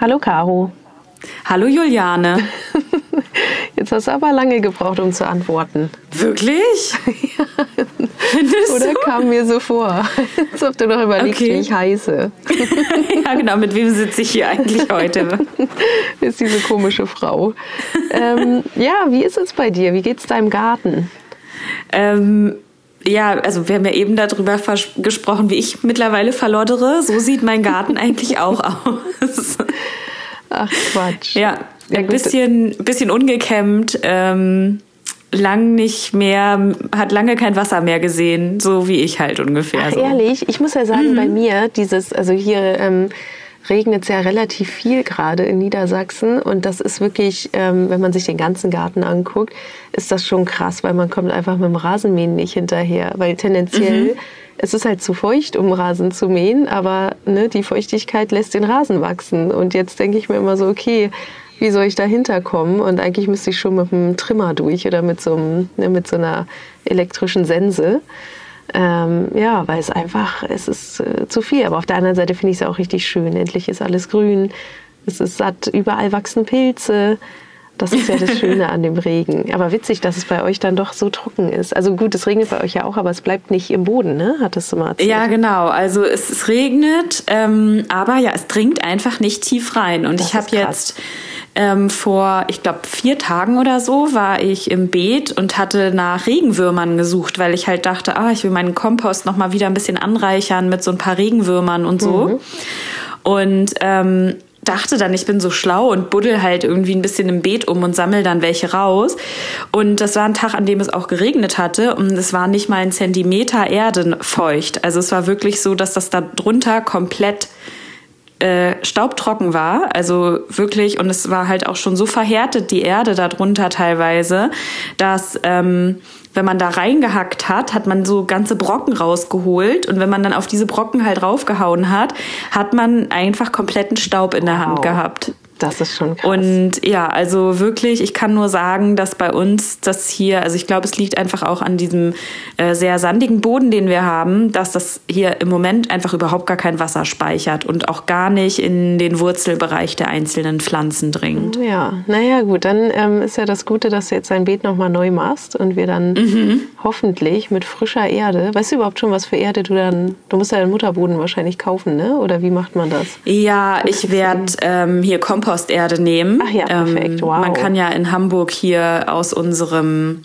Hallo Caro. Hallo Juliane. Jetzt hast du aber lange gebraucht, um zu antworten. Wirklich? ja. Oder du? kam mir so vor, als ob du noch überlegst, okay. wie ich heiße. ja, genau. Mit wem sitze ich hier eigentlich heute? ist diese komische Frau. Ähm, ja, wie ist es bei dir? Wie geht's deinem Garten? Ähm, ja, also wir haben ja eben darüber gesprochen, wie ich mittlerweile verloddere. So sieht mein Garten eigentlich auch aus. Ach Quatsch. Ja, ein bisschen, bisschen ungekämmt. Ähm, lang nicht mehr, hat lange kein Wasser mehr gesehen, so wie ich halt ungefähr. Ach, so. ehrlich, ich muss ja sagen, mhm. bei mir dieses, also hier ähm, regnet es ja relativ viel gerade in Niedersachsen und das ist wirklich, ähm, wenn man sich den ganzen Garten anguckt, ist das schon krass, weil man kommt einfach mit dem Rasenmähen nicht hinterher, weil tendenziell mhm. es ist halt zu feucht, um Rasen zu mähen, aber ne, die Feuchtigkeit lässt den Rasen wachsen und jetzt denke ich mir immer so, okay, wie soll ich da hinterkommen? Und eigentlich müsste ich schon mit einem Trimmer durch oder mit so, einem, ne, mit so einer elektrischen Sense. Ähm, ja, weil es einfach, es ist äh, zu viel. Aber auf der anderen Seite finde ich es auch richtig schön. Endlich ist alles grün, es ist satt, überall wachsen Pilze. Das ist ja das Schöne an dem Regen. Aber witzig, dass es bei euch dann doch so trocken ist. Also gut, es regnet bei euch ja auch, aber es bleibt nicht im Boden, ne? Hattest du mal erzählt. Ja, genau. Also es, regnet, ähm, aber ja, es dringt einfach nicht tief rein. Und das ich habe jetzt ähm, vor, ich glaube, vier Tagen oder so war ich im Beet und hatte nach Regenwürmern gesucht, weil ich halt dachte, ah, ich will meinen Kompost noch mal wieder ein bisschen anreichern mit so ein paar Regenwürmern und so. Mhm. Und ähm, dachte dann, ich bin so schlau und buddel halt irgendwie ein bisschen im Beet um und sammel dann welche raus. Und das war ein Tag, an dem es auch geregnet hatte und es war nicht mal ein Zentimeter Erde feucht. Also es war wirklich so, dass das da drunter komplett äh, staubtrocken war, also wirklich, und es war halt auch schon so verhärtet, die Erde darunter teilweise, dass ähm, wenn man da reingehackt hat, hat man so ganze Brocken rausgeholt und wenn man dann auf diese Brocken halt raufgehauen hat, hat man einfach kompletten Staub in der wow. Hand gehabt. Das ist schon krass. Und ja, also wirklich, ich kann nur sagen, dass bei uns das hier, also ich glaube, es liegt einfach auch an diesem äh, sehr sandigen Boden, den wir haben, dass das hier im Moment einfach überhaupt gar kein Wasser speichert und auch gar nicht in den Wurzelbereich der einzelnen Pflanzen dringt. Ja, naja, gut, dann ähm, ist ja das Gute, dass du jetzt dein Beet nochmal neu machst und wir dann mhm. hoffentlich mit frischer Erde, weißt du überhaupt schon, was für Erde du dann, du musst ja den Mutterboden wahrscheinlich kaufen, ne? Oder wie macht man das? Ja, ich werde ähm, hier Kompost Komposterde nehmen. Ach ja, perfekt. Ähm, wow. Man kann ja in Hamburg hier aus unserem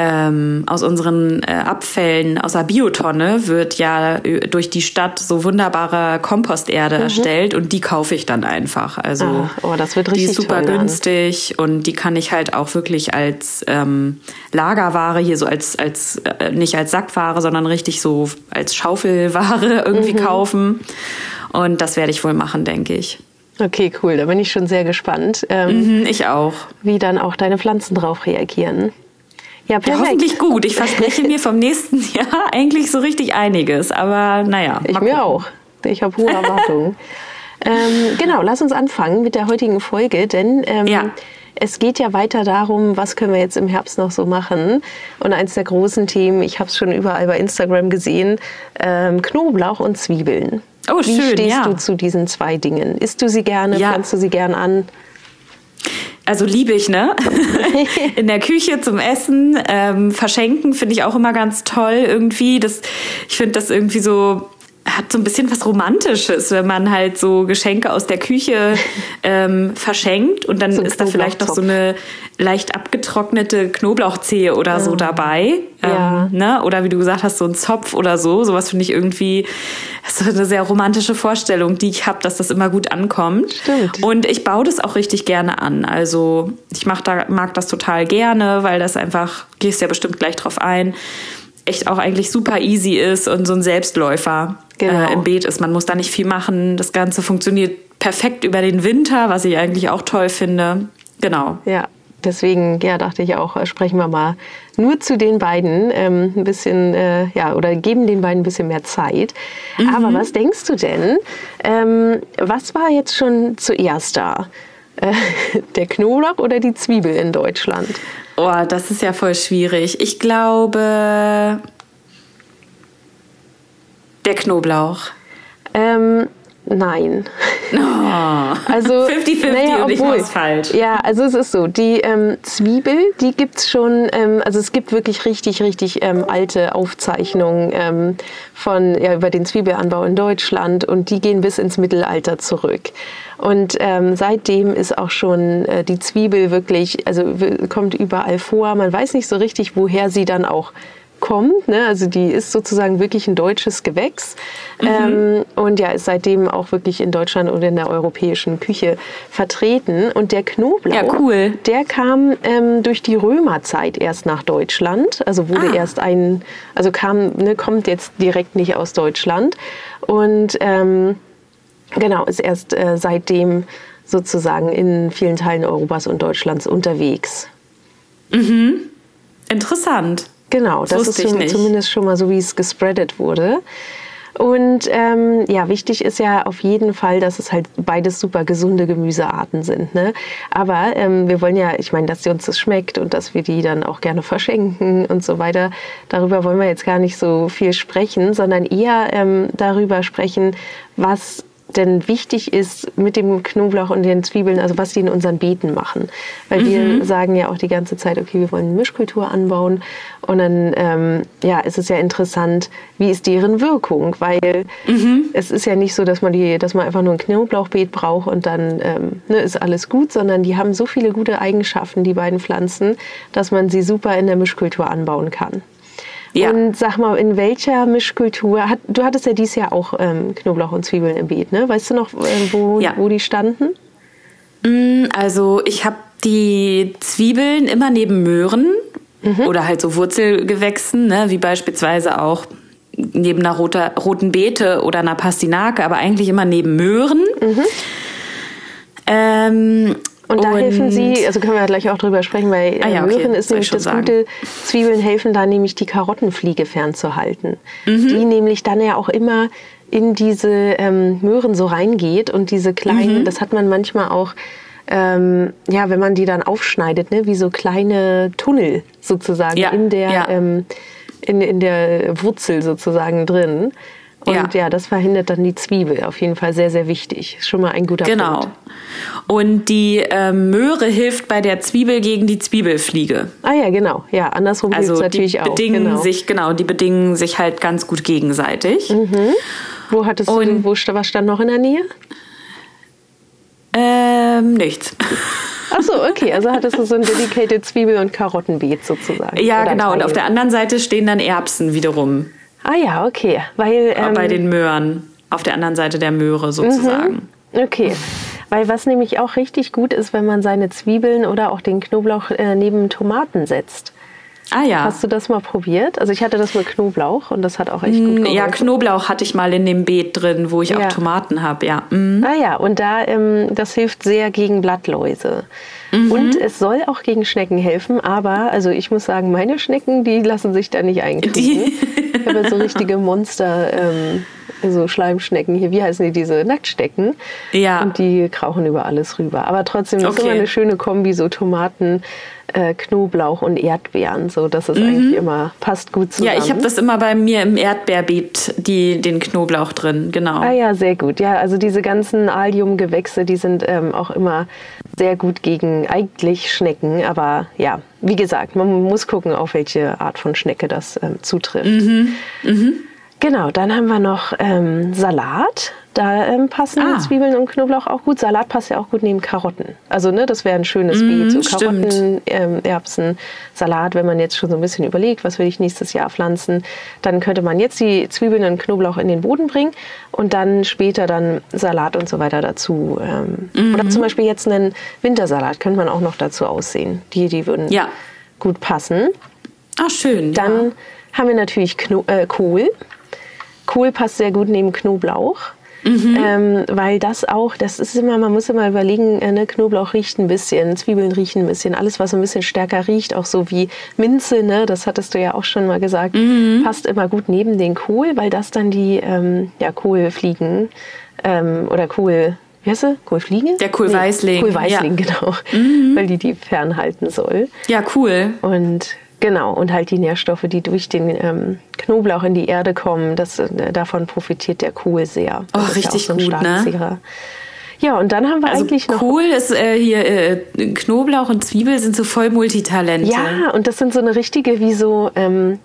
ähm, aus unseren äh, Abfällen aus der Biotonne wird ja äh, durch die Stadt so wunderbare Komposterde mhm. erstellt und die kaufe ich dann einfach. Also ah, oh, das wird richtig die ist super günstig an. und die kann ich halt auch wirklich als ähm, Lagerware hier so als als äh, nicht als Sackware, sondern richtig so als Schaufelware irgendwie mhm. kaufen. Und das werde ich wohl machen, denke ich. Okay, cool. Da bin ich schon sehr gespannt. Ähm, mhm, ich auch. Wie dann auch deine Pflanzen drauf reagieren. Ja, perfekt. Ja, hoffentlich gut. Ich verspreche mir vom nächsten Jahr eigentlich so richtig einiges. Aber naja. Ich mir auch. Ich habe hohe Erwartungen. ähm, genau, lass uns anfangen mit der heutigen Folge, denn ähm, ja. es geht ja weiter darum, was können wir jetzt im Herbst noch so machen. Und eins der großen Themen, ich habe es schon überall bei Instagram gesehen, ähm, Knoblauch und Zwiebeln. Oh, Wie schön, stehst ja. du zu diesen zwei Dingen? Isst du sie gerne? Ja. Pflanzt du sie gern an? Also liebe ich, ne? In der Küche zum Essen. Ähm, verschenken finde ich auch immer ganz toll irgendwie. Das, ich finde das irgendwie so hat so ein bisschen was Romantisches, wenn man halt so Geschenke aus der Küche ähm, verschenkt und dann so ist da vielleicht noch so eine leicht abgetrocknete Knoblauchzehe oder ja. so dabei. Ja. Ähm, ne? Oder wie du gesagt hast, so ein Zopf oder so. Sowas finde ich irgendwie so eine sehr romantische Vorstellung, die ich habe, dass das immer gut ankommt. Stimmt. Und ich baue das auch richtig gerne an. Also ich mach da, mag das total gerne, weil das einfach, gehst ja bestimmt gleich drauf ein, echt auch eigentlich super easy ist und so ein Selbstläufer genau. äh, im Beet ist. Man muss da nicht viel machen. Das Ganze funktioniert perfekt über den Winter, was ich eigentlich auch toll finde. Genau. Ja, deswegen ja, dachte ich auch, äh, sprechen wir mal nur zu den beiden ähm, ein bisschen, äh, ja, oder geben den beiden ein bisschen mehr Zeit. Mhm. Aber was denkst du denn? Ähm, was war jetzt schon zuerst da? Äh, der Knoblauch oder die Zwiebel in Deutschland? Oh, das ist ja voll schwierig. Ich glaube, Der Knoblauch. Ähm, nein. Oh. Also 50-50 naja, und ich mach's falsch. Ja, also es ist so, die ähm, Zwiebel, die gibt's schon, ähm, also es gibt wirklich richtig, richtig ähm, alte Aufzeichnungen ähm, von, ja, über den Zwiebelanbau in Deutschland und die gehen bis ins Mittelalter zurück. Und ähm, seitdem ist auch schon äh, die Zwiebel wirklich, also kommt überall vor. Man weiß nicht so richtig, woher sie dann auch kommt. Ne? Also die ist sozusagen wirklich ein deutsches Gewächs mhm. ähm, und ja, ist seitdem auch wirklich in Deutschland und in der europäischen Küche vertreten. Und der Knoblauch, ja, cool. der kam ähm, durch die Römerzeit erst nach Deutschland. Also wurde ah. erst ein, also kam, ne, kommt jetzt direkt nicht aus Deutschland. Und ähm, genau, ist erst äh, seitdem sozusagen in vielen Teilen Europas und Deutschlands unterwegs. Mhm. Interessant. Genau, das, das ist schon, zumindest schon mal so, wie es gespreadet wurde. Und ähm, ja, wichtig ist ja auf jeden Fall, dass es halt beides super gesunde Gemüsearten sind. Ne? Aber ähm, wir wollen ja, ich meine, dass uns das schmeckt und dass wir die dann auch gerne verschenken und so weiter. Darüber wollen wir jetzt gar nicht so viel sprechen, sondern eher ähm, darüber sprechen, was denn wichtig ist mit dem Knoblauch und den Zwiebeln, also was die in unseren Beeten machen. Weil mhm. wir sagen ja auch die ganze Zeit, okay, wir wollen eine Mischkultur anbauen. Und dann ähm, ja, ist es ja interessant, wie ist deren Wirkung? Weil mhm. es ist ja nicht so, dass man, die, dass man einfach nur ein Knoblauchbeet braucht und dann ähm, ne, ist alles gut, sondern die haben so viele gute Eigenschaften, die beiden Pflanzen, dass man sie super in der Mischkultur anbauen kann. Ja. Und sag mal, in welcher Mischkultur, hat, du hattest ja dieses Jahr auch ähm, Knoblauch und Zwiebeln im Beet, ne? Weißt du noch, äh, wo, ja. wo die standen? Mm, also ich habe die Zwiebeln immer neben Möhren mhm. oder halt so Wurzelgewächsen, ne? wie beispielsweise auch neben einer roter, roten Beete oder einer Pastinake, aber eigentlich immer neben Möhren. Mhm. Ähm, und da und helfen Sie, also können wir gleich auch drüber sprechen, weil ah, ja, okay. Möhren ist nämlich das sagen. Gute, Zwiebeln helfen da nämlich die Karottenfliege fernzuhalten. Mhm. Die nämlich dann ja auch immer in diese ähm, Möhren so reingeht und diese kleinen, mhm. das hat man manchmal auch, ähm, ja, wenn man die dann aufschneidet, ne, wie so kleine Tunnel sozusagen ja. in der ja. ähm, in, in der Wurzel sozusagen drin. Und ja. ja. das verhindert dann die Zwiebel. Auf jeden Fall sehr, sehr wichtig. Ist schon mal ein guter genau. Punkt. Genau. Und die äh, Möhre hilft bei der Zwiebel gegen die Zwiebelfliege. Ah ja, genau. Ja, andersrum also hilft natürlich die bedingen auch. Genau. Sich, genau, die bedingen sich halt ganz gut gegenseitig. Mhm. Wo hattest Und, du, wo, was stand noch in der Nähe? Ähm, nichts. Ach so, okay. Also hattest du so ein dedicated Zwiebel- und Karottenbeet sozusagen. Ja, genau. Und auf der anderen Seite stehen dann Erbsen wiederum. Ah ja, okay. Weil, ähm, Bei den Möhren, auf der anderen Seite der Möhre sozusagen. Mhm. Okay. Weil was nämlich auch richtig gut ist, wenn man seine Zwiebeln oder auch den Knoblauch äh, neben Tomaten setzt. Ah ja. Hast du das mal probiert? Also ich hatte das mit Knoblauch und das hat auch echt gut geholfen. Ja, Knoblauch hatte ich mal in dem Beet drin, wo ich ja. auch Tomaten habe, ja. Mhm. Ah ja, und da ähm, das hilft sehr gegen Blattläuse. Mhm. Und es soll auch gegen Schnecken helfen, aber also ich muss sagen, meine Schnecken, die lassen sich da nicht einkriegen. ich habe so richtige Monster. Ähm, so Schleimschnecken hier, wie heißen die, diese Nacktstecken? Ja. Und die krauchen über alles rüber. Aber trotzdem okay. ist immer eine schöne Kombi, so Tomaten, äh, Knoblauch und Erdbeeren. So, das ist mhm. eigentlich immer, passt gut zusammen. Ja, ich habe das immer bei mir im Erdbeerbeet, die, den Knoblauch drin, genau. Ah ja, sehr gut. Ja, also diese ganzen Alliumgewächse, die sind ähm, auch immer sehr gut gegen eigentlich Schnecken. Aber ja, wie gesagt, man muss gucken, auf welche Art von Schnecke das ähm, zutrifft. Mhm. Mhm. Genau, dann haben wir noch ähm, Salat. Da ähm, passen ah. Zwiebeln und Knoblauch auch gut. Salat passt ja auch gut neben Karotten. Also ne, das wäre ein schönes mm, Beet. So Karotten, ähm, Erbsen, Salat. Wenn man jetzt schon so ein bisschen überlegt, was will ich nächstes Jahr pflanzen, dann könnte man jetzt die Zwiebeln und Knoblauch in den Boden bringen und dann später dann Salat und so weiter dazu. Ähm, mm Oder zum Beispiel jetzt einen Wintersalat könnte man auch noch dazu aussehen. Die, die würden ja. gut passen. Ah, schön. Dann ja. haben wir natürlich Kno äh, Kohl. Kohl passt sehr gut neben Knoblauch. Mhm. Ähm, weil das auch, das ist immer, man muss immer überlegen, äh, ne, Knoblauch riecht ein bisschen, Zwiebeln riechen ein bisschen, alles, was ein bisschen stärker riecht, auch so wie Minze, ne, das hattest du ja auch schon mal gesagt, mhm. passt immer gut neben den Kohl, weil das dann die ähm, ja, Kohlfliegen ähm, oder Kohl, wie heißt sie? Kohlfliege? Der Kohlweißling. Nee, Kohlweißling, ja. genau. Mhm. Weil die die fernhalten soll. Ja, cool. Und Genau, und halt die Nährstoffe, die durch den ähm, Knoblauch in die Erde kommen, das, äh, davon profitiert der Kohl sehr. Das oh, richtig ja so gut, ne? Ja, und dann haben wir also eigentlich noch. Kohl ist äh, hier, äh, Knoblauch und Zwiebel sind so voll Multitalente. Ja, und das sind so eine richtige, wie so. Ähm,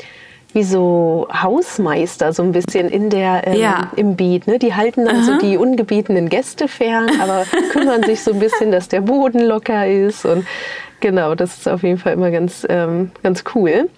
wie so Hausmeister so ein bisschen in der ähm, ja. im Beet. Ne? Die halten dann Aha. so die ungebetenen Gäste fern, aber kümmern sich so ein bisschen, dass der Boden locker ist und Genau, das ist auf jeden Fall immer ganz, ähm, ganz cool.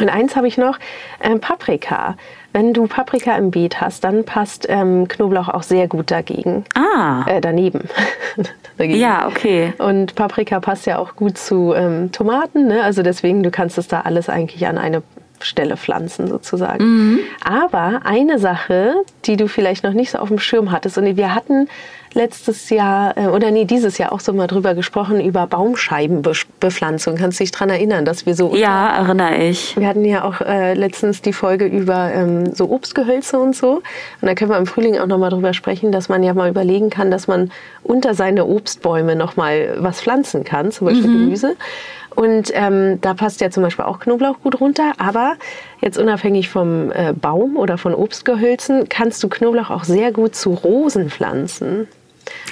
Und eins habe ich noch, ähm, Paprika. Wenn du Paprika im Beet hast, dann passt ähm, Knoblauch auch sehr gut dagegen. Ah. Äh, daneben. dagegen. Ja, okay. Und Paprika passt ja auch gut zu ähm, Tomaten. Ne? Also deswegen, du kannst es da alles eigentlich an eine Stelle pflanzen sozusagen. Mhm. Aber eine Sache, die du vielleicht noch nicht so auf dem Schirm hattest, und wir hatten letztes Jahr äh, oder nee, dieses Jahr auch so mal drüber gesprochen über Baumscheibenbepflanzung. Kannst du dich daran erinnern, dass wir so. Ja, erinnere ich. Wir hatten ja auch äh, letztens die Folge über ähm, so Obstgehölze und so. Und da können wir im Frühling auch nochmal drüber sprechen, dass man ja mal überlegen kann, dass man unter seine Obstbäume nochmal was pflanzen kann, zum Beispiel mhm. Gemüse. Und ähm, da passt ja zum Beispiel auch Knoblauch gut runter. Aber jetzt unabhängig vom äh, Baum oder von Obstgehölzen kannst du Knoblauch auch sehr gut zu Rosen pflanzen.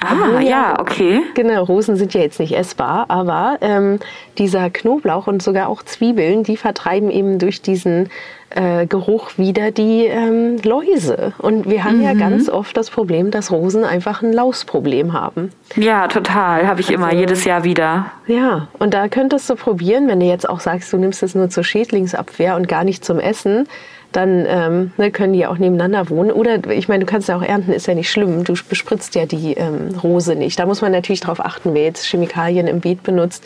Ah, ja, okay. Genau, Rosen sind ja jetzt nicht essbar, aber ähm, dieser Knoblauch und sogar auch Zwiebeln, die vertreiben eben durch diesen äh, Geruch wieder die ähm, Läuse. Und wir haben mhm. ja ganz oft das Problem, dass Rosen einfach ein Lausproblem haben. Ja, total. Habe ich also, immer, jedes Jahr wieder. Ja, und da könntest du probieren, wenn du jetzt auch sagst, du nimmst es nur zur Schädlingsabwehr und gar nicht zum Essen dann ähm, ne, können die auch nebeneinander wohnen. Oder ich meine, du kannst ja auch ernten, ist ja nicht schlimm. Du bespritzt ja die ähm, Rose nicht. Da muss man natürlich darauf achten, wer jetzt Chemikalien im Beet benutzt.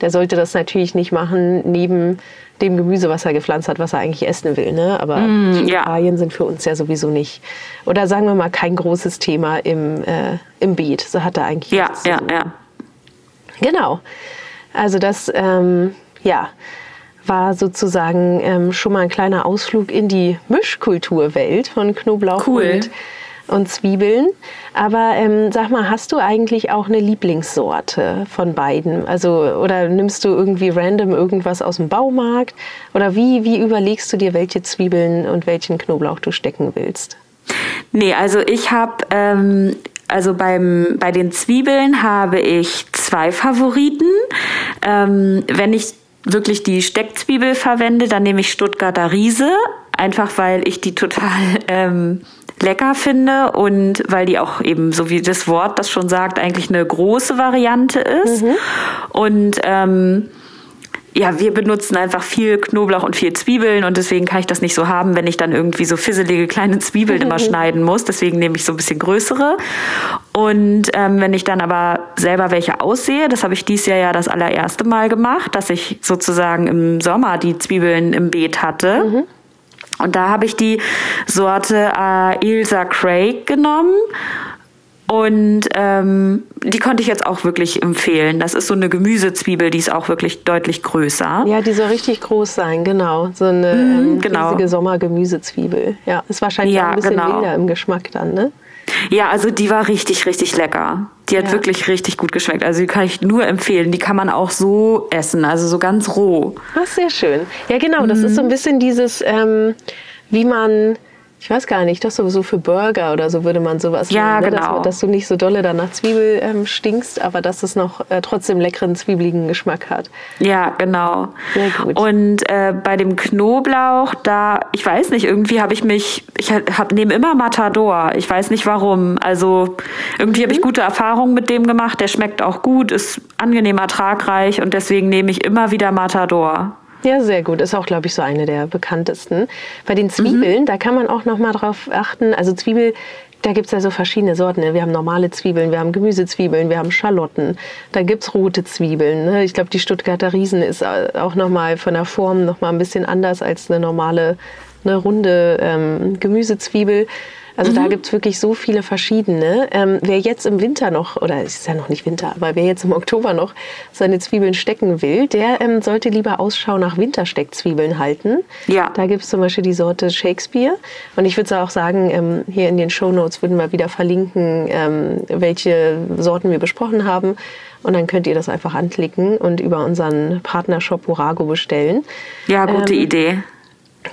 Der sollte das natürlich nicht machen neben dem Gemüse, was er gepflanzt hat, was er eigentlich essen will. Ne? Aber mm, Chemikalien ja. sind für uns ja sowieso nicht. Oder sagen wir mal, kein großes Thema im, äh, im Beet. So hat er eigentlich. Ja, ja, ja. Genau. Also das, ähm, ja war sozusagen ähm, schon mal ein kleiner Ausflug in die Mischkulturwelt von Knoblauch cool. und, und Zwiebeln. Aber ähm, sag mal, hast du eigentlich auch eine Lieblingssorte von beiden? Also oder nimmst du irgendwie random irgendwas aus dem Baumarkt? Oder wie, wie überlegst du dir, welche Zwiebeln und welchen Knoblauch du stecken willst? Nee, also ich habe ähm, also beim, bei den Zwiebeln habe ich zwei Favoriten. Ähm, wenn ich wirklich die Steckzwiebel verwende, dann nehme ich Stuttgarter Riese, einfach weil ich die total ähm, lecker finde und weil die auch eben, so wie das Wort das schon sagt, eigentlich eine große Variante ist. Mhm. Und ähm, ja, wir benutzen einfach viel Knoblauch und viel Zwiebeln und deswegen kann ich das nicht so haben, wenn ich dann irgendwie so fisselige kleine Zwiebeln immer schneiden muss. Deswegen nehme ich so ein bisschen größere. Und ähm, wenn ich dann aber selber welche aussehe, das habe ich dieses Jahr ja das allererste Mal gemacht, dass ich sozusagen im Sommer die Zwiebeln im Beet hatte. Mhm. Und da habe ich die Sorte äh, Ilsa Craig genommen und ähm, die konnte ich jetzt auch wirklich empfehlen. Das ist so eine Gemüsezwiebel, die ist auch wirklich deutlich größer. Ja, die soll richtig groß sein, genau. So eine mhm, ähm, genau. riesige Sommergemüsezwiebel. Ja, ist wahrscheinlich ja, ein bisschen genau. milder im Geschmack dann, ne? Ja, also die war richtig, richtig lecker. Die hat ja. wirklich richtig gut geschmeckt. Also die kann ich nur empfehlen. Die kann man auch so essen, also so ganz roh. Ach, sehr schön. Ja, genau. Das mhm. ist so ein bisschen dieses, ähm, wie man ich weiß gar nicht, das sowieso für Burger oder so würde man sowas ja, nennen, ne? genau. dass, dass, du nicht so dolle danach Zwiebel ähm, stinkst, aber dass es noch äh, trotzdem leckeren, zwiebeligen Geschmack hat. Ja, genau. Sehr gut. Und äh, bei dem Knoblauch, da, ich weiß nicht, irgendwie habe ich mich, ich hab, nehme immer Matador. Ich weiß nicht warum. Also irgendwie mhm. habe ich gute Erfahrungen mit dem gemacht. Der schmeckt auch gut, ist angenehm ertragreich und deswegen nehme ich immer wieder Matador. Ja, sehr gut. Ist auch, glaube ich, so eine der bekanntesten. Bei den Zwiebeln, mhm. da kann man auch noch mal drauf achten. Also Zwiebel, da gibt es ja so verschiedene Sorten. Ne? Wir haben normale Zwiebeln, wir haben Gemüsezwiebeln, wir haben Schalotten. Da gibt es rote Zwiebeln. Ne? Ich glaube, die Stuttgarter Riesen ist auch noch mal von der Form noch mal ein bisschen anders als eine normale, eine runde ähm, Gemüsezwiebel. Also mhm. da gibt es wirklich so viele verschiedene. Ähm, wer jetzt im Winter noch, oder es ist ja noch nicht Winter, aber wer jetzt im Oktober noch seine Zwiebeln stecken will, der ähm, sollte lieber Ausschau nach Wintersteckzwiebeln halten. Ja. Da gibt es zum Beispiel die Sorte Shakespeare. Und ich würde auch sagen, ähm, hier in den Show Notes würden wir wieder verlinken, ähm, welche Sorten wir besprochen haben. Und dann könnt ihr das einfach anklicken und über unseren Partnershop Orago bestellen. Ja, gute ähm, Idee.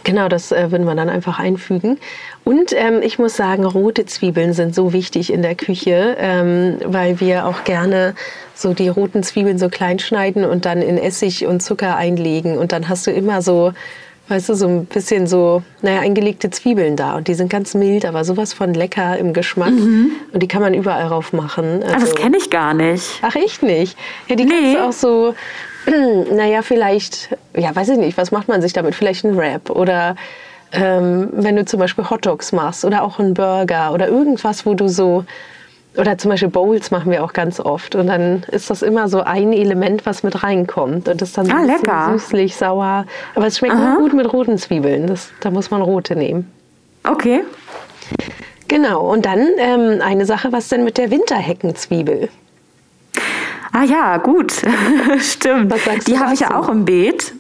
Genau, das äh, würden wir dann einfach einfügen. Und ähm, ich muss sagen, rote Zwiebeln sind so wichtig in der Küche, ähm, weil wir auch gerne so die roten Zwiebeln so klein schneiden und dann in Essig und Zucker einlegen. Und dann hast du immer so, weißt du, so ein bisschen so, naja, eingelegte Zwiebeln da. Und die sind ganz mild, aber sowas von lecker im Geschmack. Mhm. Und die kann man überall drauf machen. Also, ah, das kenne ich gar nicht. Ach, echt nicht? Ja, die nee. kannst du auch so naja, vielleicht, ja, weiß ich nicht, was macht man sich damit? Vielleicht ein Wrap oder ähm, wenn du zum Beispiel Hotdogs machst oder auch einen Burger oder irgendwas, wo du so, oder zum Beispiel Bowls machen wir auch ganz oft und dann ist das immer so ein Element, was mit reinkommt und das ist dann so ah, lecker. süßlich, sauer, aber es schmeckt gut mit roten Zwiebeln, das, da muss man rote nehmen. Okay. Genau, und dann ähm, eine Sache, was denn mit der Winterheckenzwiebel? Ah ja, gut, stimmt. Die habe ich ja auch im Beet.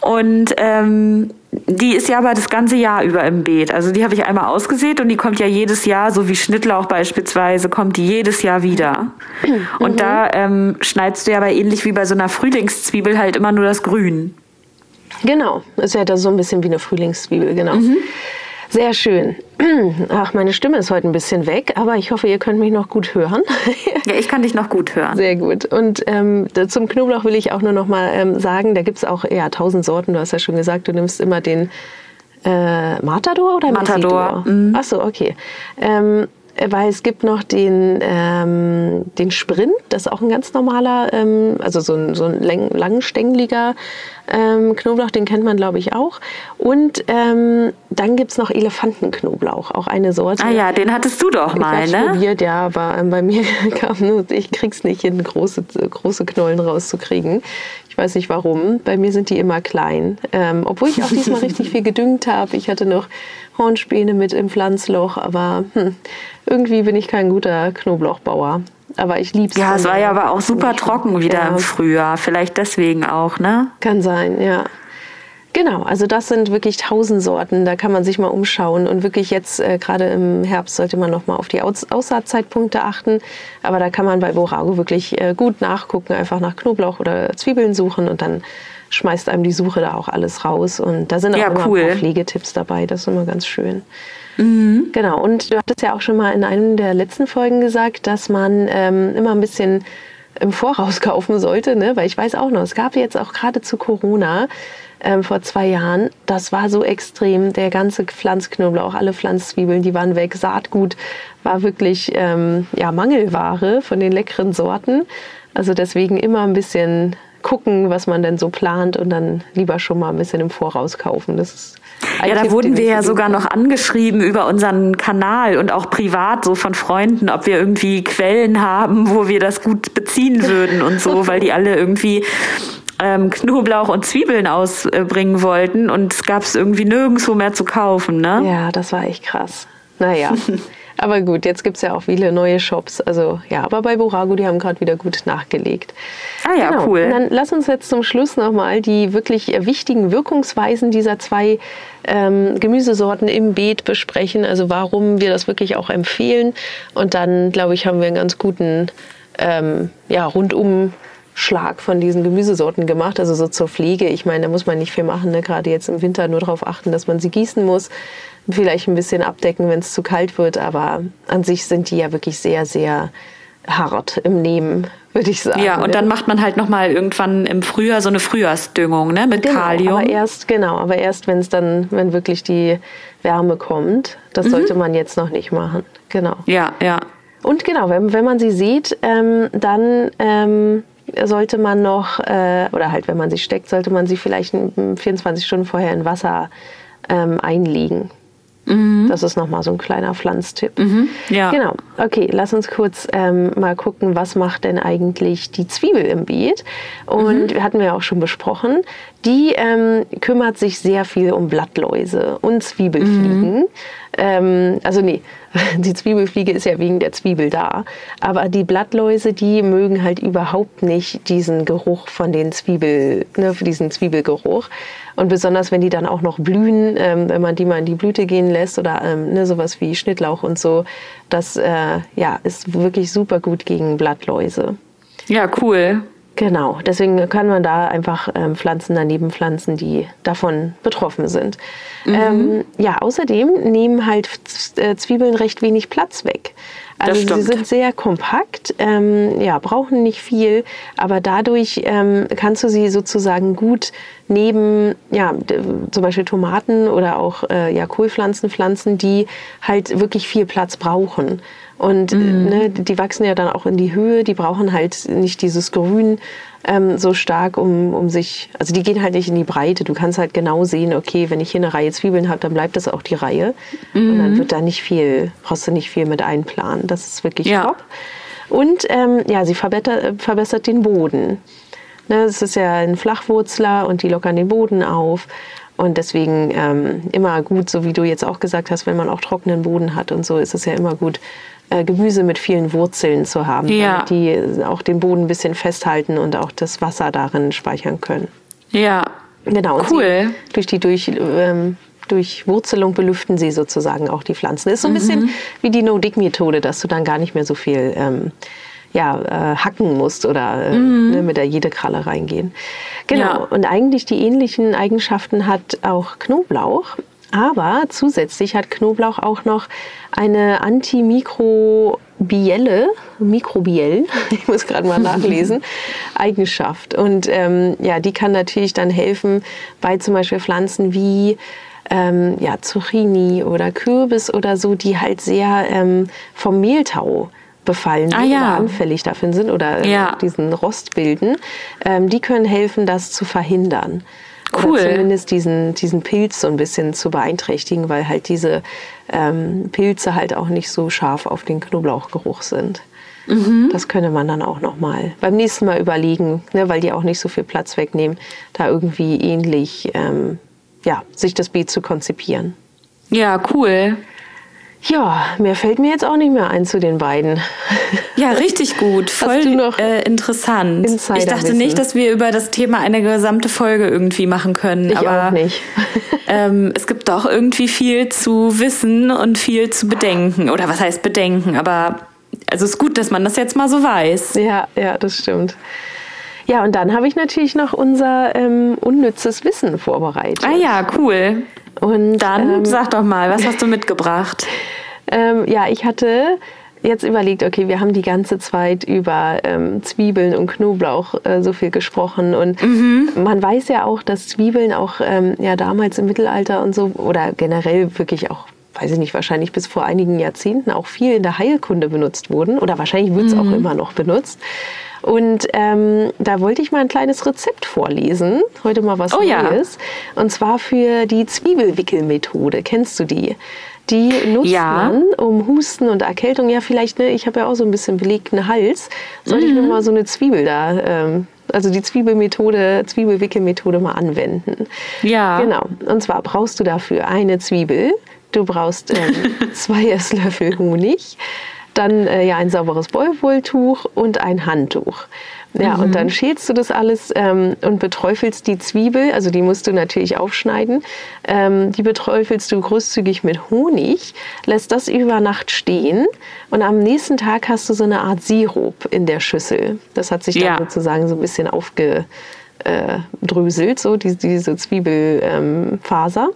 Und ähm, die ist ja aber das ganze Jahr über im Beet. Also die habe ich einmal ausgesät und die kommt ja jedes Jahr, so wie Schnittlauch beispielsweise, kommt die jedes Jahr wieder. Und mhm. da ähm, schneidest du ja aber ähnlich wie bei so einer Frühlingszwiebel halt immer nur das Grün. Genau, ist ja da so ein bisschen wie eine Frühlingszwiebel, genau. Mhm. Sehr schön. Ach, meine Stimme ist heute ein bisschen weg, aber ich hoffe, ihr könnt mich noch gut hören. ja, ich kann dich noch gut hören. Sehr gut. Und ähm, zum Knoblauch will ich auch nur noch mal ähm, sagen, da gibt es auch ja, tausend Sorten. Du hast ja schon gesagt, du nimmst immer den äh, Matador oder Matador. Mhm. Ach so, okay. Ähm, weil es gibt noch den, ähm, den Sprint, das ist auch ein ganz normaler, ähm, also so ein, so ein langstängeliger ähm, Knoblauch, den kennt man glaube ich auch. Und ähm, dann gibt es noch Elefantenknoblauch, auch eine Sorte. Ah ja, den hattest du doch mal, ich ne? probiert, ja, aber ähm, bei mir kam nur, ich krieg's nicht hin, große, große Knollen rauszukriegen. Ich weiß nicht warum. Bei mir sind die immer klein. Ähm, obwohl ich auch diesmal richtig viel gedüngt habe. Ich hatte noch Hornspäne mit im Pflanzloch, aber hm, irgendwie bin ich kein guter Knoblauchbauer. Aber ich liebe es. Ja, es war ja aber auch super trocken wieder ja. im Frühjahr. Vielleicht deswegen auch, ne? Kann sein, ja. Genau, also das sind wirklich tausend Sorten, da kann man sich mal umschauen und wirklich jetzt äh, gerade im Herbst sollte man noch mal auf die Aus Aussaatzeitpunkte achten, aber da kann man bei Borago wirklich äh, gut nachgucken, einfach nach Knoblauch oder Zwiebeln suchen und dann schmeißt einem die Suche da auch alles raus und da sind auch ja, immer cool. Pflegetipps dabei, das ist immer ganz schön. Mhm. Genau, und du hattest ja auch schon mal in einem der letzten Folgen gesagt, dass man ähm, immer ein bisschen im Voraus kaufen sollte, ne? weil ich weiß auch noch, es gab jetzt auch gerade zu Corona ähm, vor zwei Jahren, das war so extrem, der ganze Pflanzknoblauch, alle Pflanzzwiebeln, die waren weg, Saatgut war wirklich ähm, ja, Mangelware von den leckeren Sorten. Also deswegen immer ein bisschen gucken, was man denn so plant und dann lieber schon mal ein bisschen im Voraus kaufen. Das ist ja, da wurden wir ja sogar noch angeschrieben über unseren Kanal und auch privat so von Freunden, ob wir irgendwie Quellen haben, wo wir das gut beziehen würden und so, weil die alle irgendwie ähm, Knoblauch und Zwiebeln ausbringen wollten und es gab es irgendwie nirgendwo mehr zu kaufen. Ne? Ja, das war echt krass. Naja. Aber gut, jetzt gibt es ja auch viele neue Shops. Also ja, aber bei Borago, die haben gerade wieder gut nachgelegt. Ah ja, genau. cool. Und dann lass uns jetzt zum Schluss nochmal die wirklich wichtigen Wirkungsweisen dieser zwei ähm, Gemüsesorten im Beet besprechen. Also warum wir das wirklich auch empfehlen. Und dann, glaube ich, haben wir einen ganz guten ähm, ja, rundum Schlag von diesen Gemüsesorten gemacht, also so zur Pflege. Ich meine, da muss man nicht viel machen, ne? gerade jetzt im Winter nur darauf achten, dass man sie gießen muss, vielleicht ein bisschen abdecken, wenn es zu kalt wird, aber an sich sind die ja wirklich sehr, sehr hart im Nehmen, würde ich sagen. Ja, und dann macht man halt nochmal irgendwann im Frühjahr so eine Frühjahrsdüngung, ne, mit genau, Kalium. Aber erst, genau, aber erst, wenn es dann, wenn wirklich die Wärme kommt, das mhm. sollte man jetzt noch nicht machen. Genau. Ja, ja. Und genau, wenn, wenn man sie sieht, ähm, dann ähm, sollte man noch, äh, oder halt wenn man sie steckt, sollte man sie vielleicht 24 Stunden vorher in Wasser ähm, einlegen. Mhm. Das ist nochmal so ein kleiner Pflanztipp. Mhm, ja. Genau. Okay, lass uns kurz ähm, mal gucken, was macht denn eigentlich die Zwiebel im Beet? Und mhm. hatten wir auch schon besprochen. Die ähm, kümmert sich sehr viel um Blattläuse und Zwiebelfliegen. Ähm, also nee, die Zwiebelfliege ist ja wegen der Zwiebel da. Aber die Blattläuse, die mögen halt überhaupt nicht diesen Geruch von den Zwiebel, ne, diesen Zwiebelgeruch. Und besonders, wenn die dann auch noch blühen, ähm, wenn man die mal in die Blüte gehen lässt oder ähm, ne, sowas wie Schnittlauch und so, das äh, ja, ist wirklich super gut gegen Blattläuse. Ja, cool. Genau, deswegen kann man da einfach ähm, Pflanzen daneben pflanzen, die davon betroffen sind. Mhm. Ähm, ja, außerdem nehmen halt äh, Zwiebeln recht wenig Platz weg. Also sie sind sehr kompakt, ähm, ja, brauchen nicht viel, aber dadurch ähm, kannst du sie sozusagen gut neben, ja, zum Beispiel Tomaten oder auch äh, ja, Kohlpflanzen pflanzen, die halt wirklich viel Platz brauchen. Und mhm. ne, die wachsen ja dann auch in die Höhe, die brauchen halt nicht dieses Grün ähm, so stark, um, um sich, also die gehen halt nicht in die Breite. Du kannst halt genau sehen, okay, wenn ich hier eine Reihe Zwiebeln habe, dann bleibt das auch die Reihe. Mhm. Und dann mhm. wird da nicht viel, brauchst du nicht viel mit einplanen. Das ist wirklich ja. top. Und ähm, ja, sie verbessert, verbessert den Boden. Ne, es ist ja ein Flachwurzler und die lockern den Boden auf. Und deswegen ähm, immer gut, so wie du jetzt auch gesagt hast, wenn man auch trockenen Boden hat und so, ist es ja immer gut, äh, Gemüse mit vielen Wurzeln zu haben, ja. die auch den Boden ein bisschen festhalten und auch das Wasser darin speichern können. Ja. Genau. cool. durch die durch, ähm, durch Wurzelung belüften sie sozusagen auch die Pflanzen. Ist so ein mhm. bisschen wie die No-Dig-Methode, dass du dann gar nicht mehr so viel ähm, ja, äh, hacken musst oder äh, mhm. ne, mit der jede Kralle reingehen. Genau. Ja. Und eigentlich die ähnlichen Eigenschaften hat auch Knoblauch. Aber zusätzlich hat Knoblauch auch noch eine antimikrobielle, mikrobiell, ich muss gerade mal nachlesen, Eigenschaft. Und ähm, ja, die kann natürlich dann helfen bei zum Beispiel Pflanzen wie ähm, ja, Zucchini oder Kürbis oder so, die halt sehr ähm, vom Mehltau befallen ah, ja. oder anfällig dafür sind oder ja. diesen Rost bilden. Ähm, die können helfen, das zu verhindern. Cool. Oder zumindest diesen, diesen Pilz so ein bisschen zu beeinträchtigen, weil halt diese ähm, Pilze halt auch nicht so scharf auf den Knoblauchgeruch sind. Mhm. Das könnte man dann auch noch mal beim nächsten Mal überlegen, ne, weil die auch nicht so viel Platz wegnehmen, da irgendwie ähnlich ähm, ja, sich das Beet zu konzipieren. Ja, cool. Ja, mehr fällt mir jetzt auch nicht mehr ein zu den beiden. Ja, richtig gut. Voll äh, interessant. Ich dachte nicht, dass wir über das Thema eine gesamte Folge irgendwie machen können. Ich aber auch nicht. ähm, es gibt doch irgendwie viel zu wissen und viel zu bedenken. Oder was heißt bedenken? Aber also es ist gut, dass man das jetzt mal so weiß. Ja, ja, das stimmt. Ja, und dann habe ich natürlich noch unser ähm, unnützes Wissen vorbereitet. Ah ja, cool. Und dann ähm, sag doch mal, was hast du mitgebracht? ähm, ja, ich hatte jetzt überlegt, okay, wir haben die ganze Zeit über ähm, Zwiebeln und Knoblauch äh, so viel gesprochen und mhm. man weiß ja auch, dass Zwiebeln auch ähm, ja damals im Mittelalter und so oder generell wirklich auch weiß ich nicht, wahrscheinlich bis vor einigen Jahrzehnten auch viel in der Heilkunde benutzt wurden oder wahrscheinlich wird es mhm. auch immer noch benutzt. Und ähm, da wollte ich mal ein kleines Rezept vorlesen. Heute mal was oh, Neues. Ja. Und zwar für die Zwiebelwickelmethode. Kennst du die? Die nutzt ja. man, um Husten und Erkältung. Ja, vielleicht, ne, ich habe ja auch so ein bisschen belegten Hals. Sollte mhm. ich mir mal so eine Zwiebel da, ähm, also die Zwiebelmethode, Zwiebelwickelmethode mal anwenden. Ja. Genau. Und zwar brauchst du dafür eine Zwiebel. Du brauchst ähm, zwei Esslöffel Honig dann äh, ja ein sauberes Baumwolltuch und ein Handtuch. Ja, mhm. und dann schälst du das alles ähm, und beträufelst die Zwiebel, also die musst du natürlich aufschneiden. Ähm, die beträufelst du großzügig mit Honig, lässt das über Nacht stehen und am nächsten Tag hast du so eine Art Sirup in der Schüssel. Das hat sich dann ja. sozusagen so ein bisschen aufgedröselt, so diese, diese Zwiebelfaser. Ähm,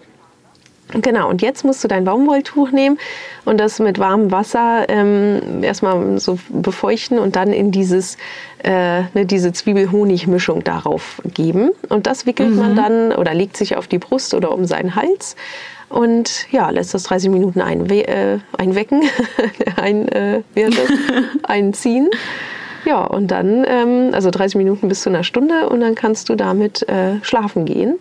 Genau, und jetzt musst du dein Baumwolltuch nehmen und das mit warmem Wasser ähm, erstmal so befeuchten und dann in dieses, äh, ne, diese Zwiebel-Honig-Mischung darauf geben. Und das wickelt mhm. man dann oder legt sich auf die Brust oder um seinen Hals und ja, lässt das 30 Minuten einwe äh, einwecken, ein, äh, einziehen. Ja, und dann, ähm, also 30 Minuten bis zu einer Stunde und dann kannst du damit äh, schlafen gehen.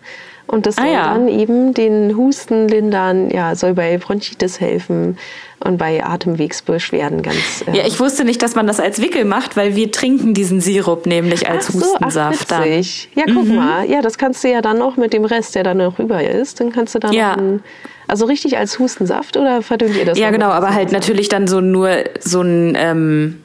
Und das soll ah, ja. dann eben den Husten lindern, ja, soll bei Bronchitis helfen und bei Atemwegsbeschwerden ganz. Äh ja, ich wusste nicht, dass man das als Wickel macht, weil wir trinken diesen Sirup nämlich als ach so, Hustensaft. Ach, witzig. Ja, guck mhm. mal. Ja, das kannst du ja dann noch mit dem Rest, der dann noch rüber ist, dann kannst du dann ja. Einen, also richtig als Hustensaft oder verdünnt ihr das? Ja, genau, aber halt natürlich dann so nur so ein ähm,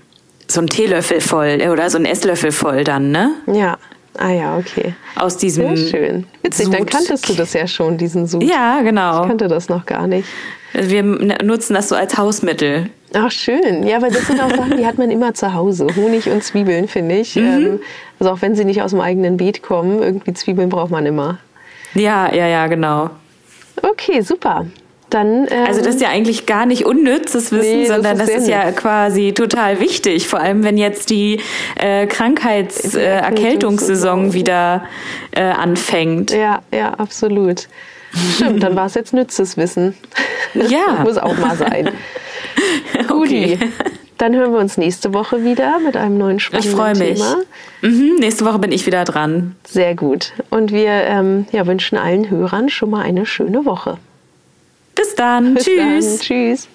so ein Teelöffel voll oder so ein Esslöffel voll dann, ne? Ja. Ah ja, okay. Aus diesem. Sehr schön. Witzig, Sud. dann kanntest du das ja schon, diesen Sud. Ja, genau. Ich kannte das noch gar nicht. Wir nutzen das so als Hausmittel. Ach, schön. Ja, weil das sind auch Sachen, die hat man immer zu Hause. Honig und Zwiebeln, finde ich. Mhm. Ähm, also auch wenn sie nicht aus dem eigenen Beet kommen, irgendwie Zwiebeln braucht man immer. Ja, ja, ja, genau. Okay, super. Dann, ähm, also das ist ja eigentlich gar nicht unnützes Wissen, nee, sondern das ist, das ist ja quasi total wichtig. Vor allem, wenn jetzt die äh, Krankheitserkältungssaison äh, wieder äh, anfängt. Ja, ja, absolut. Stimmt, dann war es jetzt nützes Wissen. Ja. Muss auch mal sein. okay. Dann hören wir uns nächste Woche wieder mit einem neuen spannenden Thema. Ich freue mich. Mhm, nächste Woche bin ich wieder dran. Sehr gut. Und wir ähm, ja, wünschen allen Hörern schon mal eine schöne Woche. Bis dann. Bis Tschüss. Dann. Tschüss.